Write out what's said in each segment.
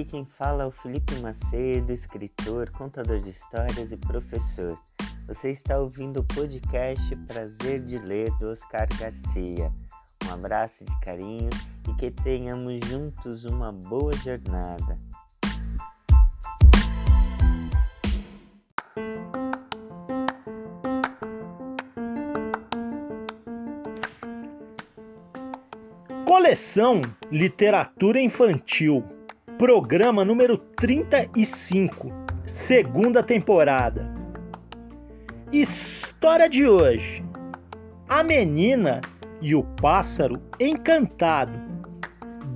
Aqui quem fala é o Felipe Macedo, escritor, contador de histórias e professor. Você está ouvindo o podcast Prazer de Ler do Oscar Garcia. Um abraço de carinho e que tenhamos juntos uma boa jornada. Coleção Literatura Infantil Programa número 35, segunda temporada. História de hoje: A Menina e o Pássaro Encantado,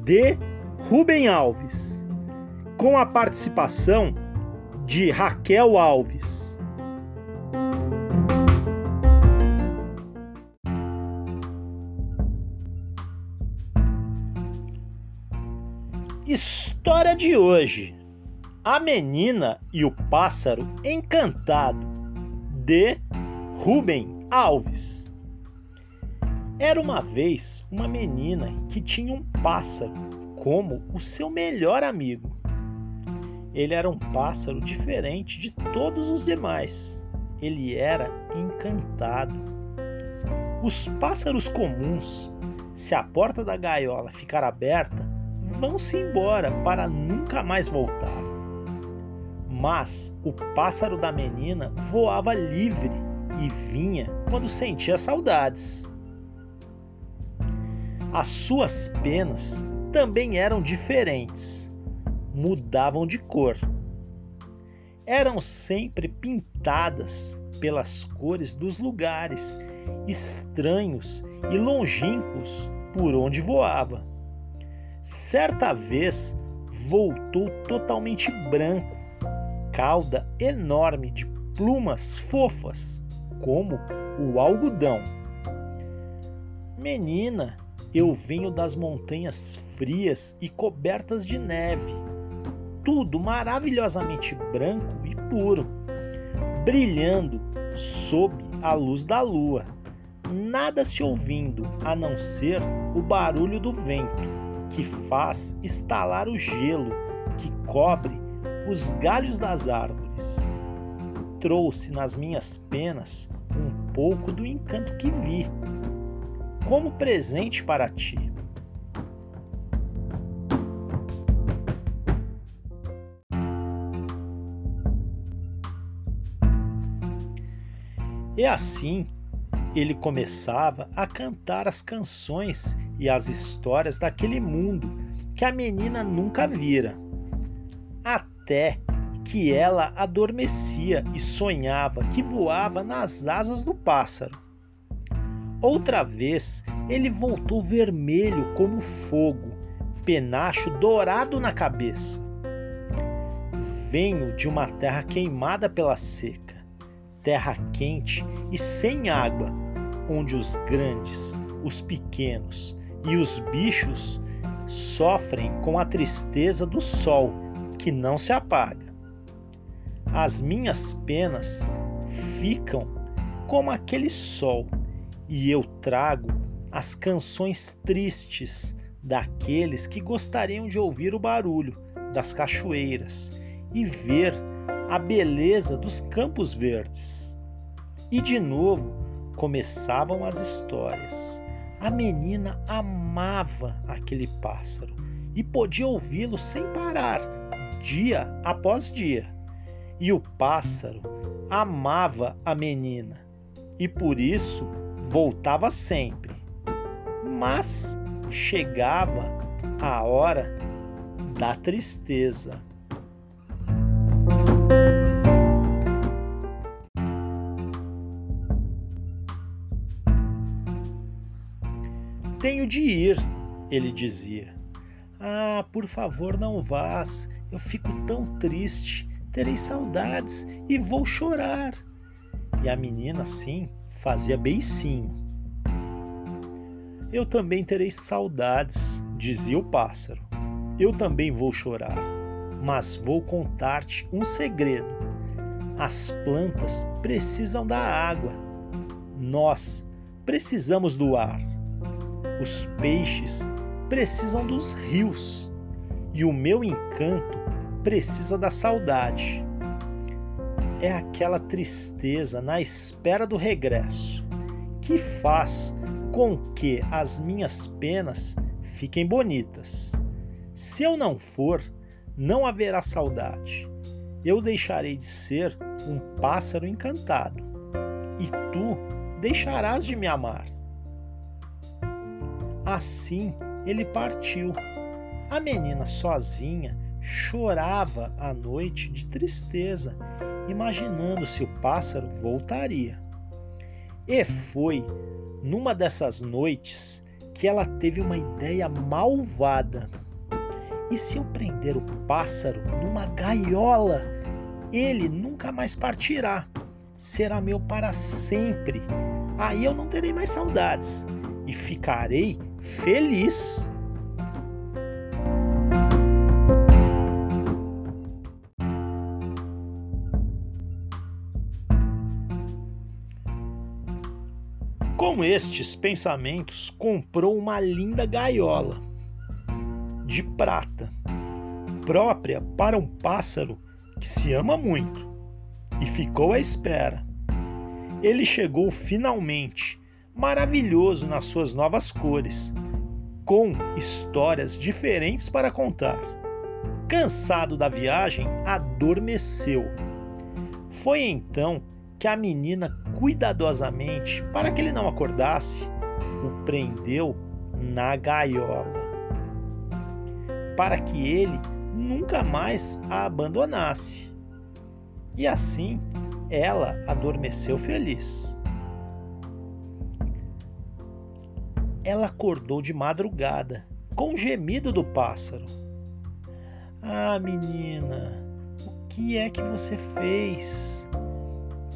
de Rubem Alves, com a participação de Raquel Alves. História de hoje: A Menina e o Pássaro Encantado, de Rubem Alves. Era uma vez uma menina que tinha um pássaro como o seu melhor amigo. Ele era um pássaro diferente de todos os demais. Ele era encantado. Os pássaros comuns, se a porta da gaiola ficar aberta, vão-se embora para nunca mais voltar. Mas o pássaro da menina voava livre e vinha quando sentia saudades. As suas penas também eram diferentes, mudavam de cor. Eram sempre pintadas pelas cores dos lugares estranhos e longínquos por onde voava. Certa vez voltou totalmente branco, cauda enorme de plumas fofas, como o algodão. Menina, eu venho das montanhas frias e cobertas de neve, tudo maravilhosamente branco e puro, brilhando sob a luz da lua, nada se ouvindo a não ser o barulho do vento que faz estalar o gelo que cobre os galhos das árvores. Trouxe nas minhas penas um pouco do encanto que vi, como presente para ti. E assim ele começava a cantar as canções e as histórias daquele mundo que a menina nunca vira. Até que ela adormecia e sonhava que voava nas asas do pássaro. Outra vez ele voltou vermelho como fogo, penacho dourado na cabeça. Venho de uma terra queimada pela seca, terra quente e sem água, onde os grandes, os pequenos, e os bichos sofrem com a tristeza do sol que não se apaga. As minhas penas ficam como aquele sol e eu trago as canções tristes daqueles que gostariam de ouvir o barulho das cachoeiras e ver a beleza dos campos verdes. E de novo começavam as histórias. A menina amava aquele pássaro e podia ouvi-lo sem parar, dia após dia. E o pássaro amava a menina e por isso voltava sempre. Mas chegava a hora da tristeza. Tenho de ir, ele dizia. Ah, por favor, não vás. Eu fico tão triste. Terei saudades e vou chorar. E a menina, assim, fazia beicinho. Eu também terei saudades, dizia o pássaro. Eu também vou chorar, mas vou contar-te um segredo. As plantas precisam da água. Nós precisamos do ar. Os peixes precisam dos rios e o meu encanto precisa da saudade. É aquela tristeza na espera do regresso que faz com que as minhas penas fiquem bonitas. Se eu não for, não haverá saudade. Eu deixarei de ser um pássaro encantado e tu deixarás de me amar. Assim ele partiu. A menina sozinha chorava à noite de tristeza, imaginando se o pássaro voltaria. E foi numa dessas noites que ela teve uma ideia malvada. E se eu prender o pássaro numa gaiola, ele nunca mais partirá. Será meu para sempre. Aí eu não terei mais saudades e ficarei feliz. Com estes pensamentos, comprou uma linda gaiola de prata, própria para um pássaro que se ama muito, e ficou à espera. Ele chegou finalmente maravilhoso nas suas novas cores, com histórias diferentes para contar. Cansado da viagem, adormeceu. Foi então que a menina, cuidadosamente, para que ele não acordasse, o prendeu na gaiola, para que ele nunca mais a abandonasse. E assim ela adormeceu feliz. Ela acordou de madrugada com o gemido do pássaro. Ah, menina, o que é que você fez?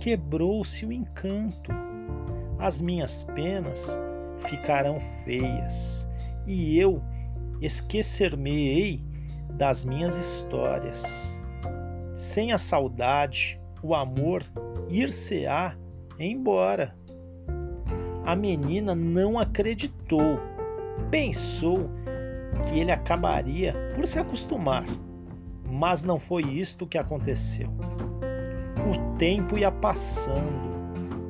Quebrou-se o encanto. As minhas penas ficarão feias e eu esquecer-me-ei das minhas histórias. Sem a saudade, o amor ir-se-á embora. A menina não acreditou. Pensou que ele acabaria por se acostumar, mas não foi isto que aconteceu. O tempo ia passando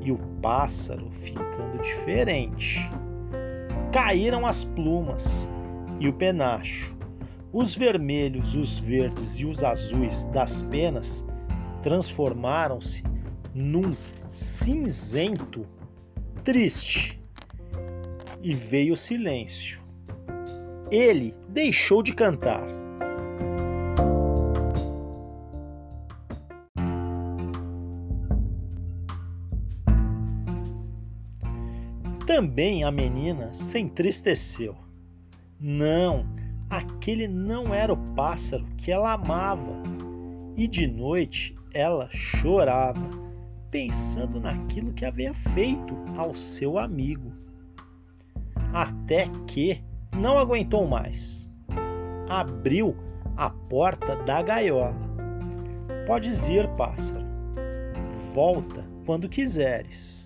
e o pássaro ficando diferente. Caíram as plumas e o penacho. Os vermelhos, os verdes e os azuis das penas transformaram-se num cinzento triste. E veio o silêncio. Ele deixou de cantar. Também a menina se entristeceu. Não, aquele não era o pássaro que ela amava. E de noite ela chorava pensando naquilo que havia feito ao seu amigo. Até que não aguentou mais. Abriu a porta da gaiola. Podes ir, pássaro. Volta quando quiseres.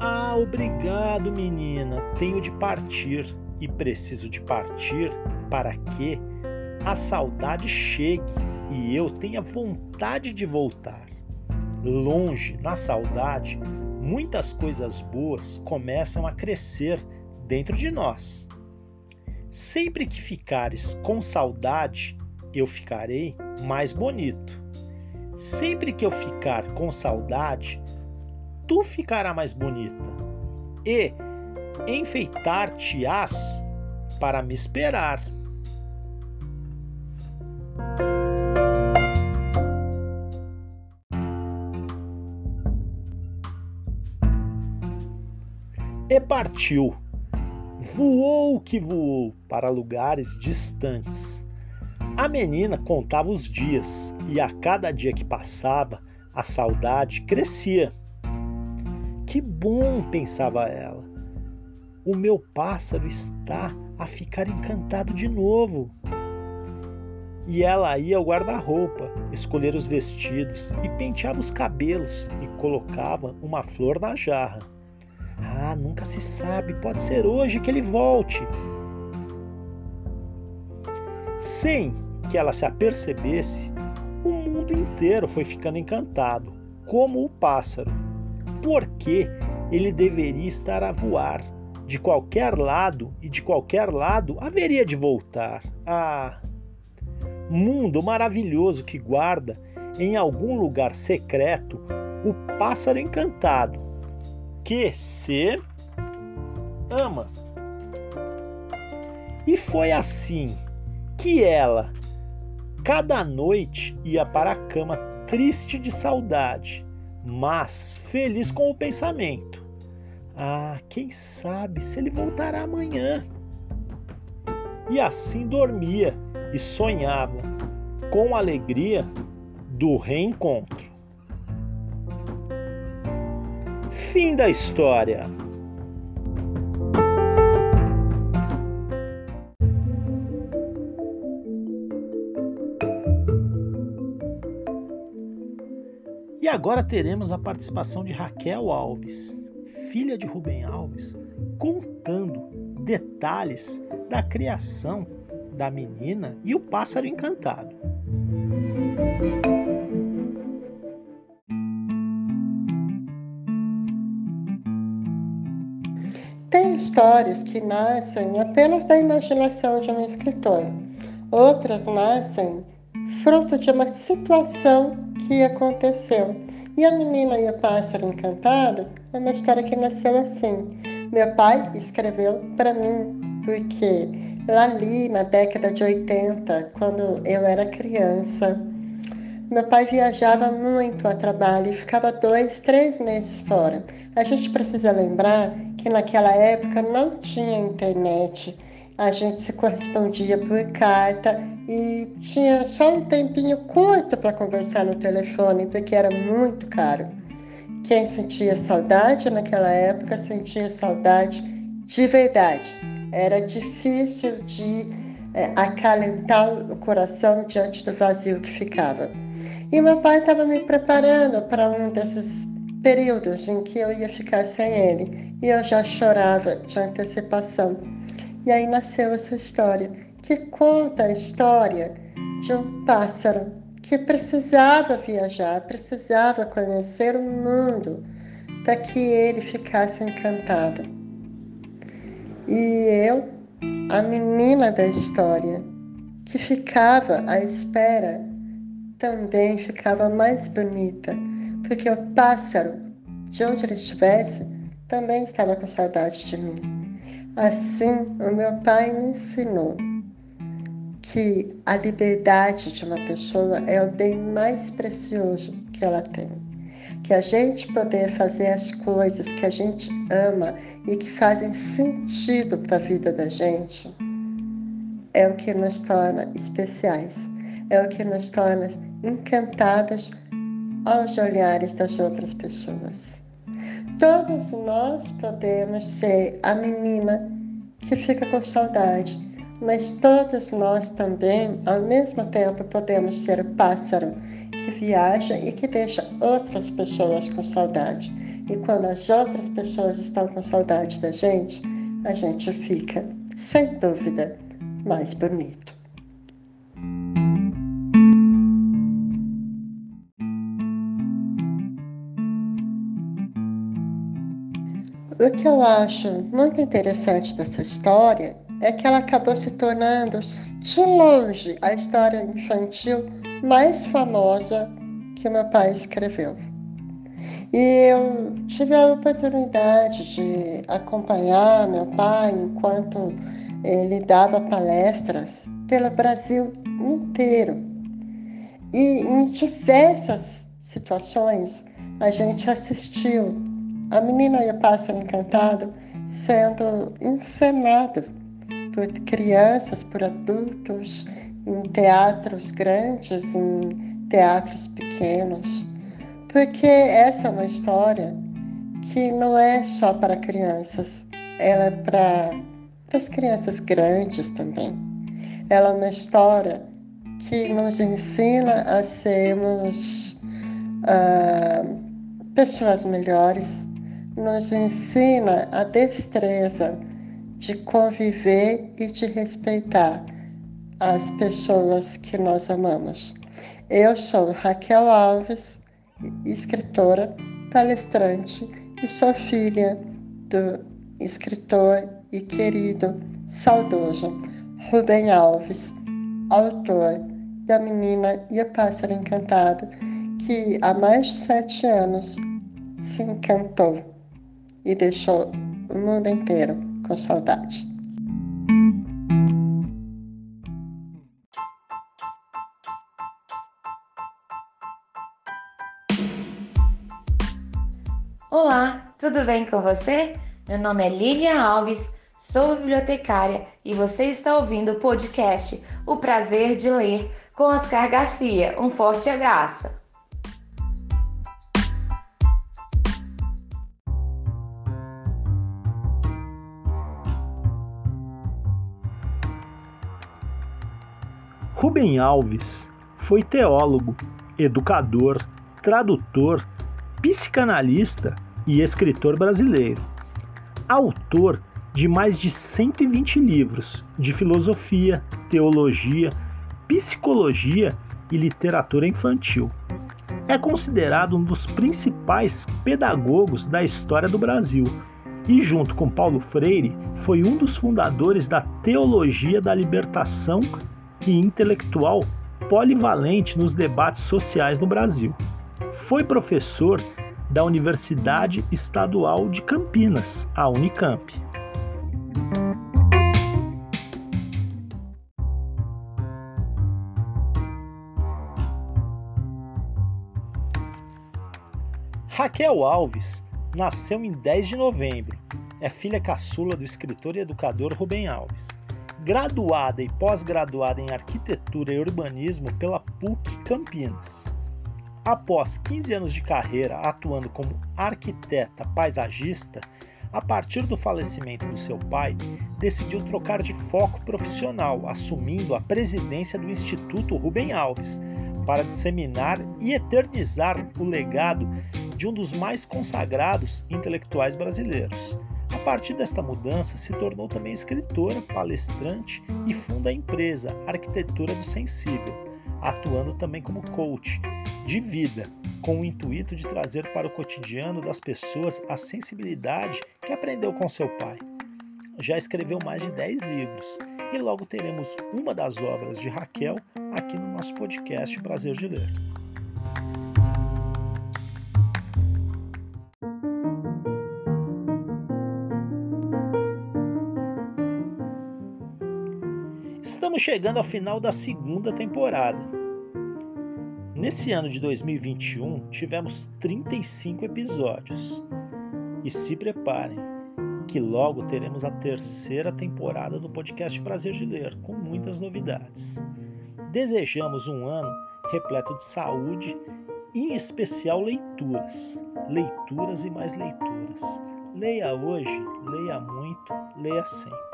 Ah, obrigado, menina. Tenho de partir e preciso de partir para que a saudade chegue e eu tenha vontade de voltar longe, na saudade, muitas coisas boas começam a crescer dentro de nós. Sempre que ficares com saudade, eu ficarei mais bonito. Sempre que eu ficar com saudade, tu ficará mais bonita. E enfeitar-te-ás para me esperar. E partiu. Voou que voou para lugares distantes. A menina contava os dias e a cada dia que passava, a saudade crescia. Que bom, pensava ela. O meu pássaro está a ficar encantado de novo. E ela ia ao guarda-roupa, escolher os vestidos e penteava os cabelos e colocava uma flor na jarra. Ah, nunca se sabe, pode ser hoje que ele volte. Sem que ela se apercebesse, o mundo inteiro foi ficando encantado, como o pássaro. Porque ele deveria estar a voar de qualquer lado e de qualquer lado haveria de voltar. Ah, mundo maravilhoso que guarda em algum lugar secreto o pássaro encantado que se ama. E foi assim que ela, cada noite, ia para a cama triste de saudade, mas feliz com o pensamento. Ah, quem sabe se ele voltará amanhã. E assim dormia e sonhava com alegria do reencontro. Fim da história. E agora teremos a participação de Raquel Alves, filha de Rubem Alves, contando detalhes da criação da menina e o pássaro encantado. Histórias que nascem apenas da imaginação de um escritor. Outras nascem fruto de uma situação que aconteceu. E a menina e o pássaro encantado é uma história que nasceu assim. Meu pai escreveu para mim, porque lá ali na década de 80, quando eu era criança, meu pai viajava muito a trabalho e ficava dois, três meses fora. A gente precisa lembrar que naquela época não tinha internet. A gente se correspondia por carta e tinha só um tempinho curto para conversar no telefone, porque era muito caro. Quem sentia saudade naquela época sentia saudade de verdade. Era difícil de é, acalentar o coração diante do vazio que ficava. E meu pai estava me preparando para um desses períodos em que eu ia ficar sem ele e eu já chorava de antecipação. E aí nasceu essa história que conta a história de um pássaro que precisava viajar, precisava conhecer o mundo para que ele ficasse encantado. E eu, a menina da história, que ficava à espera, também ficava mais bonita, porque o pássaro, de onde ele estivesse, também estava com saudade de mim. Assim, o meu pai me ensinou que a liberdade de uma pessoa é o bem mais precioso que ela tem. Que a gente poder fazer as coisas que a gente ama e que fazem sentido para a vida da gente é o que nos torna especiais, é o que nos torna encantadas aos olhares das outras pessoas. Todos nós podemos ser a menina que fica com saudade mas todos nós também, ao mesmo tempo, podemos ser o pássaro que viaja e que deixa outras pessoas com saudade. E quando as outras pessoas estão com saudade da gente, a gente fica, sem dúvida, mais bonito. O que eu acho muito interessante dessa história é que ela acabou se tornando, de longe, a história infantil mais famosa que meu pai escreveu. E eu tive a oportunidade de acompanhar meu pai enquanto ele dava palestras pelo Brasil inteiro. E em diversas situações a gente assistiu a Menina e o Pássaro Encantado sendo encenado por crianças, por adultos, em teatros grandes, em teatros pequenos. Porque essa é uma história que não é só para crianças, ela é para as crianças grandes também. Ela é uma história que nos ensina a sermos uh, pessoas melhores, nos ensina a destreza de conviver e de respeitar as pessoas que nós amamos. Eu sou Raquel Alves, escritora, palestrante e sou filha do escritor e querido, saudoso Rubem Alves, autor da Menina e o Pássaro Encantado, que há mais de sete anos se encantou e deixou o mundo inteiro com saudade. Olá, tudo bem com você? Meu nome é Lilian Alves, sou bibliotecária e você está ouvindo o podcast O Prazer de Ler com Oscar Garcia. Um forte abraço! Rubem Alves foi teólogo, educador, tradutor, psicanalista e escritor brasileiro. Autor de mais de 120 livros de filosofia, teologia, psicologia e literatura infantil. É considerado um dos principais pedagogos da história do Brasil e, junto com Paulo Freire, foi um dos fundadores da teologia da libertação e intelectual polivalente nos debates sociais no Brasil. Foi professor da Universidade Estadual de Campinas, a Unicamp. Raquel Alves nasceu em 10 de novembro. É filha caçula do escritor e educador Rubem Alves graduada e pós-graduada em Arquitetura e Urbanismo pela PUC Campinas. Após 15 anos de carreira atuando como arquiteta paisagista, a partir do falecimento do seu pai, decidiu trocar de foco profissional, assumindo a presidência do Instituto Rubem Alves, para disseminar e eternizar o legado de um dos mais consagrados intelectuais brasileiros. A partir desta mudança, se tornou também escritora, palestrante e funda a empresa Arquitetura do Sensível, atuando também como coach de vida, com o intuito de trazer para o cotidiano das pessoas a sensibilidade que aprendeu com seu pai. Já escreveu mais de 10 livros e logo teremos uma das obras de Raquel aqui no nosso podcast Prazer de Ler. Estamos chegando ao final da segunda temporada. Nesse ano de 2021, tivemos 35 episódios. E se preparem, que logo teremos a terceira temporada do podcast Prazer de Ler, com muitas novidades. Desejamos um ano repleto de saúde e, em especial, leituras. Leituras e mais leituras. Leia hoje, leia muito, leia sempre.